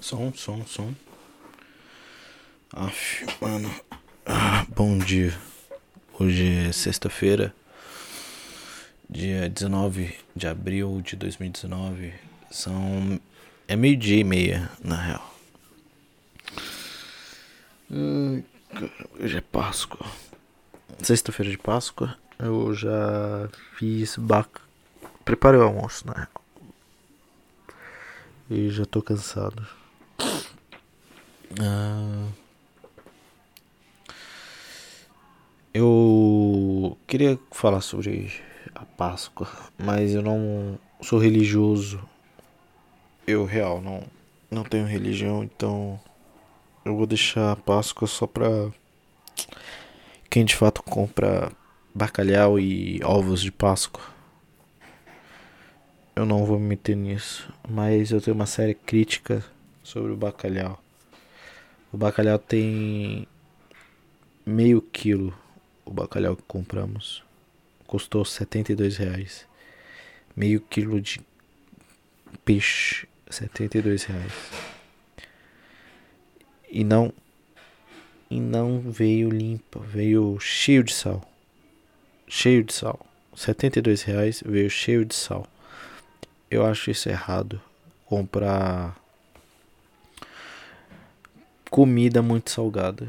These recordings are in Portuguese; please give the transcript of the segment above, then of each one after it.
Som, som, som. Aff, mano. Ah, bom dia. Hoje é sexta-feira, dia 19 de abril de 2019. São. É meio-dia e meia, na real. Hoje é Páscoa. Sexta-feira de Páscoa. Eu já fiz bac... Preparei o almoço, na real. E já tô cansado. Ah, eu queria falar sobre a Páscoa, mas eu não sou religioso. Eu real não não tenho religião, então eu vou deixar a Páscoa só pra quem de fato compra bacalhau e ovos de Páscoa. Eu não vou me meter nisso, mas eu tenho uma séria crítica sobre o bacalhau. O bacalhau tem meio quilo. O bacalhau que compramos custou 72 reais. Meio quilo de peixe, 72 reais. E não e não veio limpa, veio cheio de sal. Cheio de sal. 72 reais veio cheio de sal. Eu acho isso errado. Comprar comida muito salgada.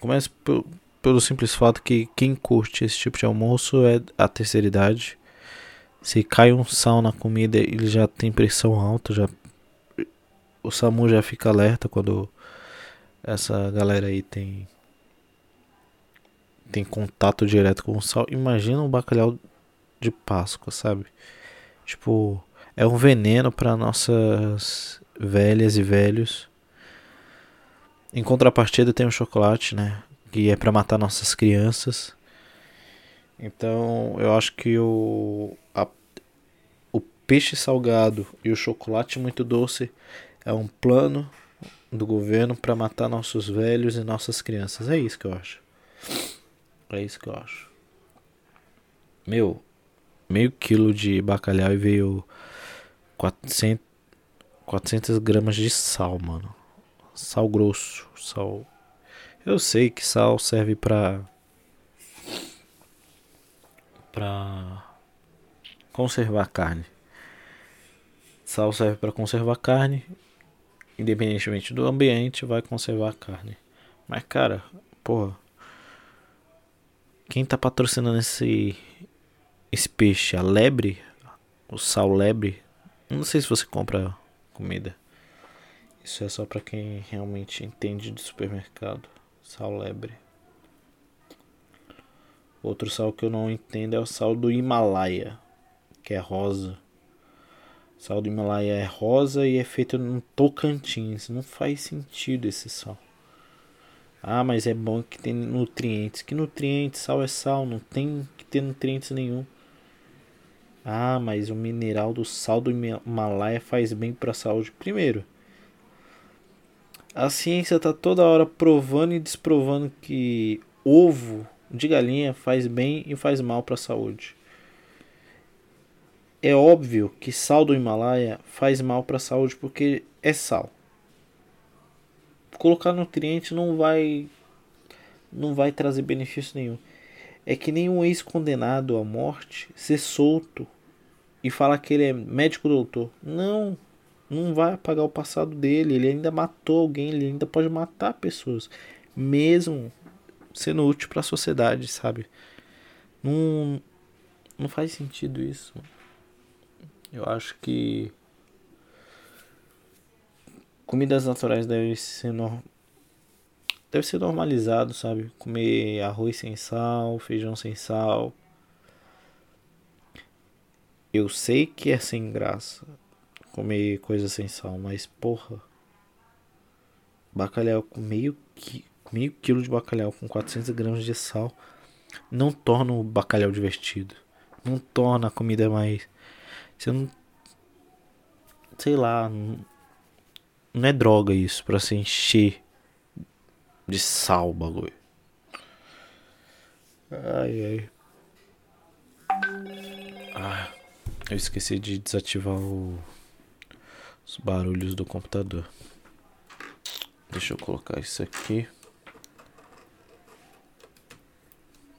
Começa pelo, pelo simples fato que quem curte esse tipo de almoço é a terceira idade. Se cai um sal na comida, ele já tem pressão alta, já o SAMU já fica alerta quando essa galera aí tem tem contato direto com o sal. Imagina um bacalhau de Páscoa, sabe? Tipo, é um veneno para nossas velhas e velhos em contrapartida tem o chocolate, né? Que é para matar nossas crianças. Então eu acho que o, a, o peixe salgado e o chocolate muito doce é um plano do governo para matar nossos velhos e nossas crianças. É isso que eu acho. É isso que eu acho. Meu, meio quilo de bacalhau e veio 400, 400 gramas de sal, mano sal grosso, sal. Eu sei que sal serve para para conservar carne. Sal serve para conservar carne, independentemente do ambiente, vai conservar a carne. Mas cara, porra, quem tá patrocinando esse esse peixe, a lebre, o sal lebre, não sei se você compra comida. Isso é só para quem realmente entende de supermercado. Sal lebre. Outro sal que eu não entendo é o sal do Himalaia, que é rosa. O sal do Himalaia é rosa e é feito no Tocantins. Não faz sentido esse sal. Ah, mas é bom que tem nutrientes. Que nutrientes? Sal é sal, não tem que ter nutrientes nenhum. Ah, mas o mineral do sal do Himalaia faz bem para a saúde. Primeiro, a ciência está toda hora provando e desprovando que ovo de galinha faz bem e faz mal para a saúde. É óbvio que sal do Himalaia faz mal para a saúde porque é sal. Colocar nutriente não vai não vai trazer benefício nenhum. É que nem um ex-condenado à morte ser solto e falar que ele é médico doutor. Não, não vai apagar o passado dele. Ele ainda matou alguém, ele ainda pode matar pessoas, mesmo sendo útil para a sociedade, sabe? Não, não faz sentido isso. Eu acho que comidas naturais devem ser no... deve ser normalizado, sabe? Comer arroz sem sal, feijão sem sal. Eu sei que é sem graça comer coisa sem sal, mas porra. Bacalhau com meio, qui meio quilo de bacalhau com 400 gramas de sal não torna o bacalhau divertido. Não torna a comida mais. Você não. Sei lá. Não, não é droga isso pra se encher de sal o bagulho. Ai ai. Ah, eu esqueci de desativar o os barulhos do computador. Deixa eu colocar isso aqui.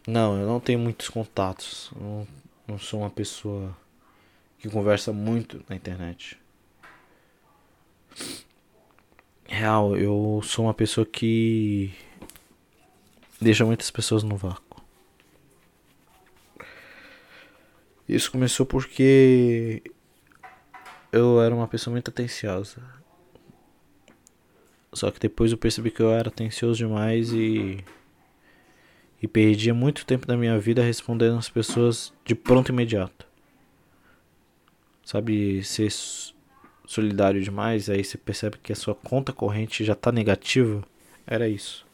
Não, eu não tenho muitos contatos. Não, não sou uma pessoa que conversa muito na internet. Real, eu sou uma pessoa que deixa muitas pessoas no vácuo. Isso começou porque eu era uma pessoa muito atenciosa. Só que depois eu percebi que eu era atencioso demais e. E perdia muito tempo da minha vida respondendo as pessoas de pronto imediato. Sabe, ser solidário demais, aí você percebe que a sua conta corrente já tá negativa. Era isso.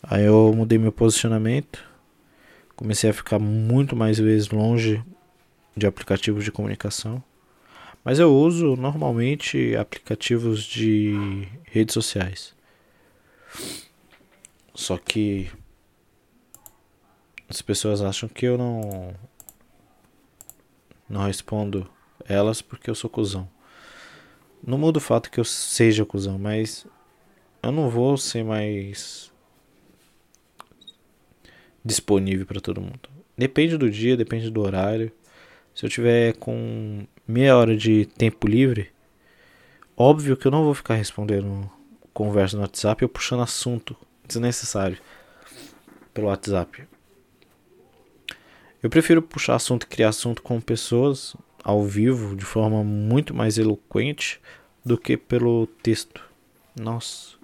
Aí eu mudei meu posicionamento. Comecei a ficar muito mais vezes longe de aplicativos de comunicação. Mas eu uso normalmente aplicativos de redes sociais. Só que as pessoas acham que eu não não respondo elas porque eu sou cuzão. Não muda o fato que eu seja cuzão, mas eu não vou ser mais disponível para todo mundo. Depende do dia, depende do horário. Se eu tiver com meia hora de tempo livre, óbvio que eu não vou ficar respondendo conversa no WhatsApp ou puxando assunto desnecessário pelo WhatsApp. Eu prefiro puxar assunto e criar assunto com pessoas ao vivo de forma muito mais eloquente do que pelo texto. Nossa.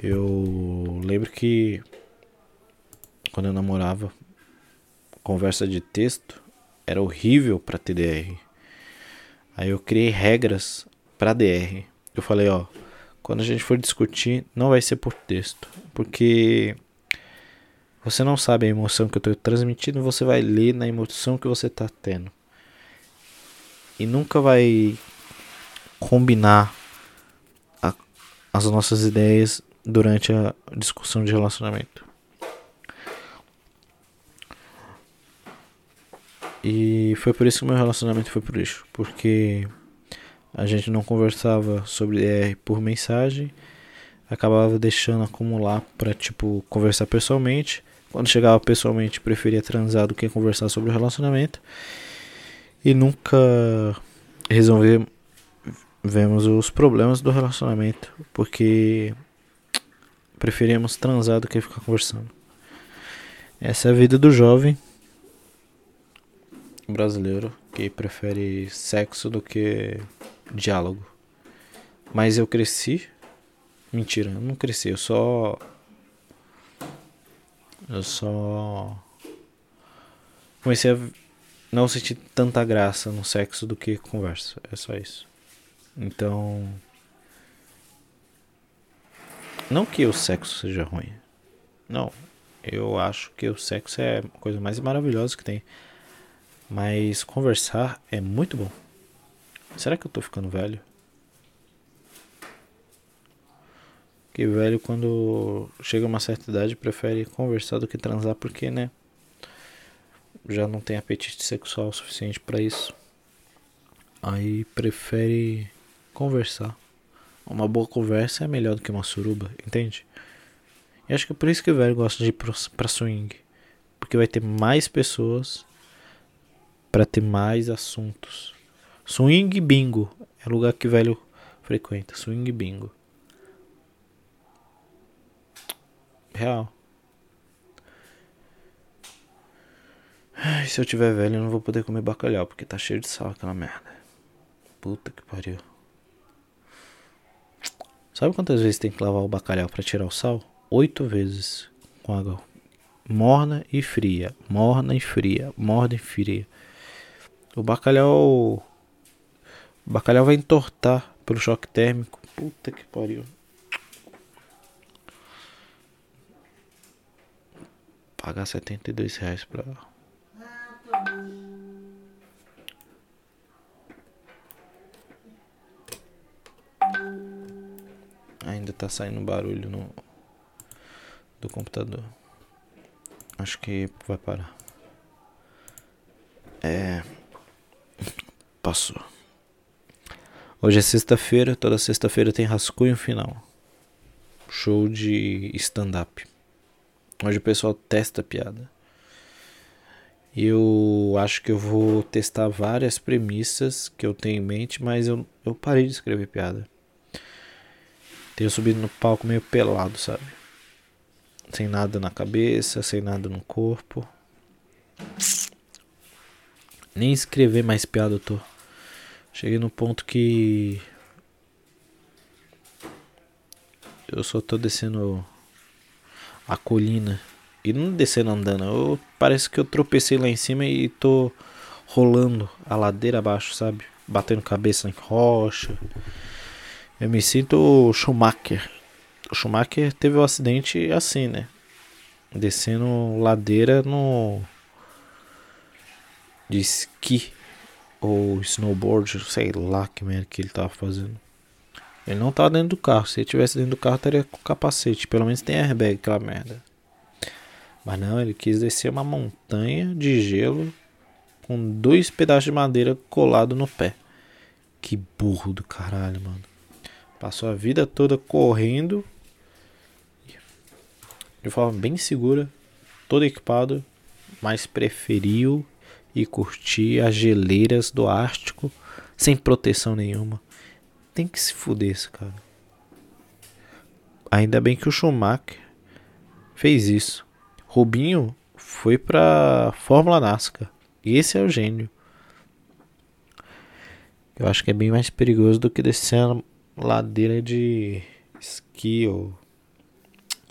Eu lembro que quando eu namorava, conversa de texto era horrível para TDR. Aí eu criei regras para DR. Eu falei, ó, quando a gente for discutir, não vai ser por texto, porque você não sabe a emoção que eu estou transmitindo, você vai ler na emoção que você está tendo. E nunca vai combinar a, as nossas ideias durante a discussão de relacionamento. E foi por isso que meu relacionamento foi pro lixo. Porque a gente não conversava sobre DR por mensagem. Acabava deixando acumular pra, tipo, conversar pessoalmente. Quando chegava pessoalmente, preferia transar do que conversar sobre o relacionamento. E nunca resolver vemos os problemas do relacionamento. Porque preferíamos transar do que ficar conversando. Essa é a vida do jovem brasileiro que prefere sexo do que diálogo. Mas eu cresci. Mentira, eu não cresci, eu só. Eu só. Comecei a não sentir tanta graça no sexo do que conversa. É só isso. Então. Não que o sexo seja ruim. Não. Eu acho que o sexo é a coisa mais maravilhosa que tem. Mas conversar é muito bom. Será que eu tô ficando velho? Que velho quando chega a uma certa idade prefere conversar do que transar porque, né? Já não tem apetite sexual suficiente para isso. Aí prefere conversar. Uma boa conversa é melhor do que uma suruba, entende? E acho que é por isso que o velho gosta de ir pra swing. Porque vai ter mais pessoas para ter mais assuntos. Swing Bingo é lugar que velho frequenta. Swing Bingo. Real. Ai, se eu tiver velho, eu não vou poder comer bacalhau, porque tá cheio de sal aquela merda. Puta que pariu. Sabe quantas vezes tem que lavar o bacalhau para tirar o sal? Oito vezes com água morna e fria, morna e fria, morna e fria. O bacalhau. O bacalhau vai entortar pelo choque térmico. Puta que pariu. Pagar 72 reais pra. Ainda tá saindo barulho no do computador. Acho que vai parar. É passou. Hoje é sexta-feira, toda sexta-feira tem rascunho final. Show de stand-up. Hoje o pessoal testa piada. Eu acho que eu vou testar várias premissas que eu tenho em mente, mas eu, eu parei de escrever piada. Tenho subido no palco meio pelado, sabe? Sem nada na cabeça, sem nada no corpo. Nem escrever mais piada eu tô. Cheguei no ponto que. Eu só tô descendo a colina. E não descendo andando. Eu, parece que eu tropecei lá em cima e tô rolando a ladeira abaixo, sabe? Batendo cabeça em rocha. Eu me sinto Schumacher. O Schumacher teve um acidente assim, né? Descendo ladeira no. De esqui ou snowboard, sei lá que merda que ele tava fazendo. Ele não tava dentro do carro. Se ele tivesse dentro do carro, estaria com capacete. Pelo menos tem airbag, aquela merda. Mas não, ele quis descer uma montanha de gelo com dois pedaços de madeira colado no pé. Que burro do caralho, mano. Passou a vida toda correndo de forma bem segura, todo equipado, mas preferiu e curtir as geleiras do Ártico sem proteção nenhuma. Tem que se fuder esse cara. Ainda bem que o Schumacher fez isso. Rubinho foi pra Fórmula NASCAR. Esse é o gênio. Eu acho que é bem mais perigoso do que descer a ladeira de esqui ou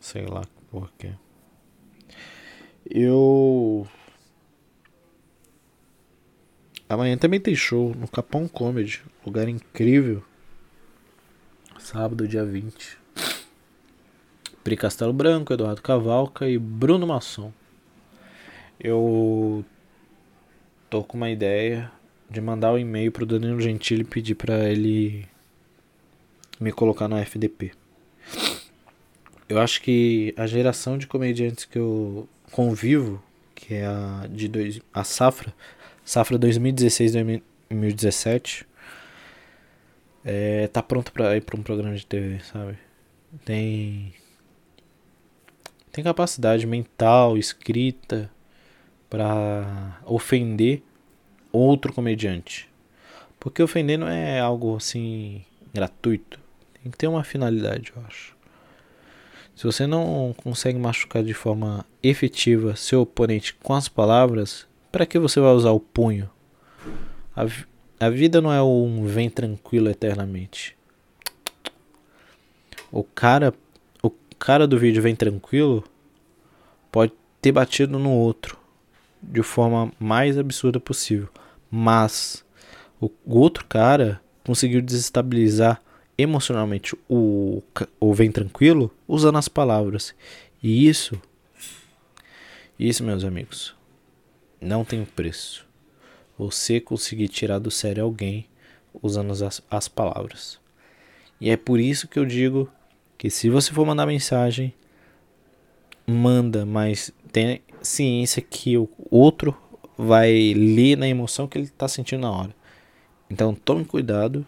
sei lá por quê. Eu Amanhã também tem show no Capão Comedy, lugar incrível. Sábado, dia 20. Pri Castelo Branco, Eduardo Cavalca e Bruno Masson. Eu tô com uma ideia de mandar um e-mail pro Danilo Gentili e pedir para ele me colocar no FDP. Eu acho que a geração de comediantes que eu convivo, que é a de dois, a safra Safra 2016-2017 é, tá pronto para ir para um programa de TV, sabe? Tem tem capacidade mental, escrita para ofender outro comediante. Porque ofender não é algo assim gratuito. Tem que ter uma finalidade, eu acho. Se você não consegue machucar de forma efetiva seu oponente com as palavras, para que você vai usar o punho? A, a vida não é um vem tranquilo eternamente. O cara, o cara do vídeo vem tranquilo pode ter batido no outro de forma mais absurda possível, mas o, o outro cara conseguiu desestabilizar emocionalmente o, o vem tranquilo usando as palavras. E isso, isso meus amigos, não tem preço. Você conseguir tirar do sério alguém usando as, as palavras. E é por isso que eu digo que se você for mandar mensagem, manda, mas tenha ciência que o outro vai ler na emoção que ele está sentindo na hora. Então tome cuidado,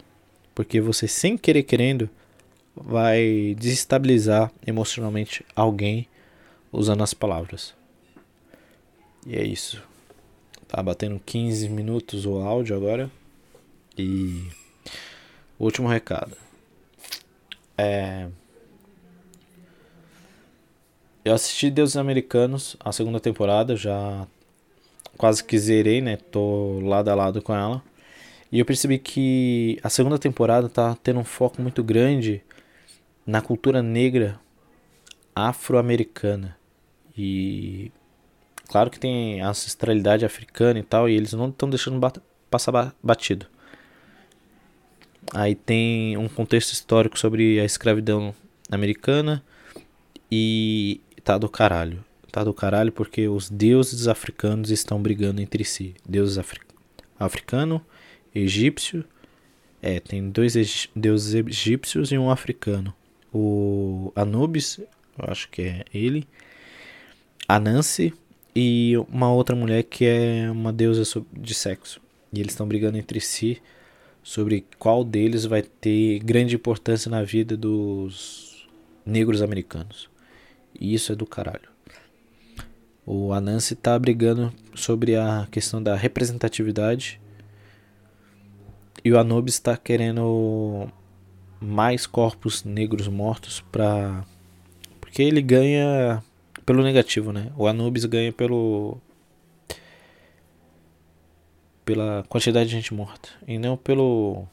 porque você sem querer querendo vai desestabilizar emocionalmente alguém usando as palavras. E é isso. Tá batendo 15 minutos o áudio agora. E último recado. É Eu assisti Deuses Americanos, a segunda temporada, já quase que zerei, né? Tô lado a lado com ela. E eu percebi que a segunda temporada tá tendo um foco muito grande na cultura negra afro-americana. E Claro que tem ancestralidade africana e tal, e eles não estão deixando bat passar batido. Aí tem um contexto histórico sobre a escravidão americana e tá do caralho. Tá do caralho porque os deuses africanos estão brigando entre si. Deus afri africano, egípcio. É, tem dois deuses egípcios e um africano. O Anubis, eu acho que é ele. Anansi e uma outra mulher que é uma deusa de sexo. E eles estão brigando entre si sobre qual deles vai ter grande importância na vida dos negros americanos. E isso é do caralho. O Anansi tá brigando sobre a questão da representatividade e o Anubis está querendo mais corpos negros mortos para porque ele ganha pelo negativo, né? O Anubis ganha pelo pela quantidade de gente morta e não pelo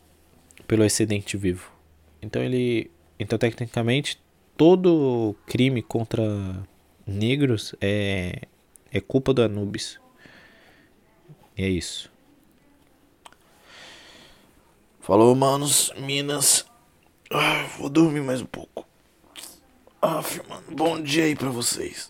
pelo excedente vivo. Então ele então tecnicamente todo crime contra negros é é culpa do Anubis. E é isso. Falou, manos, minas. Ah, vou dormir mais um pouco. Ah, mano, bom dia aí pra vocês.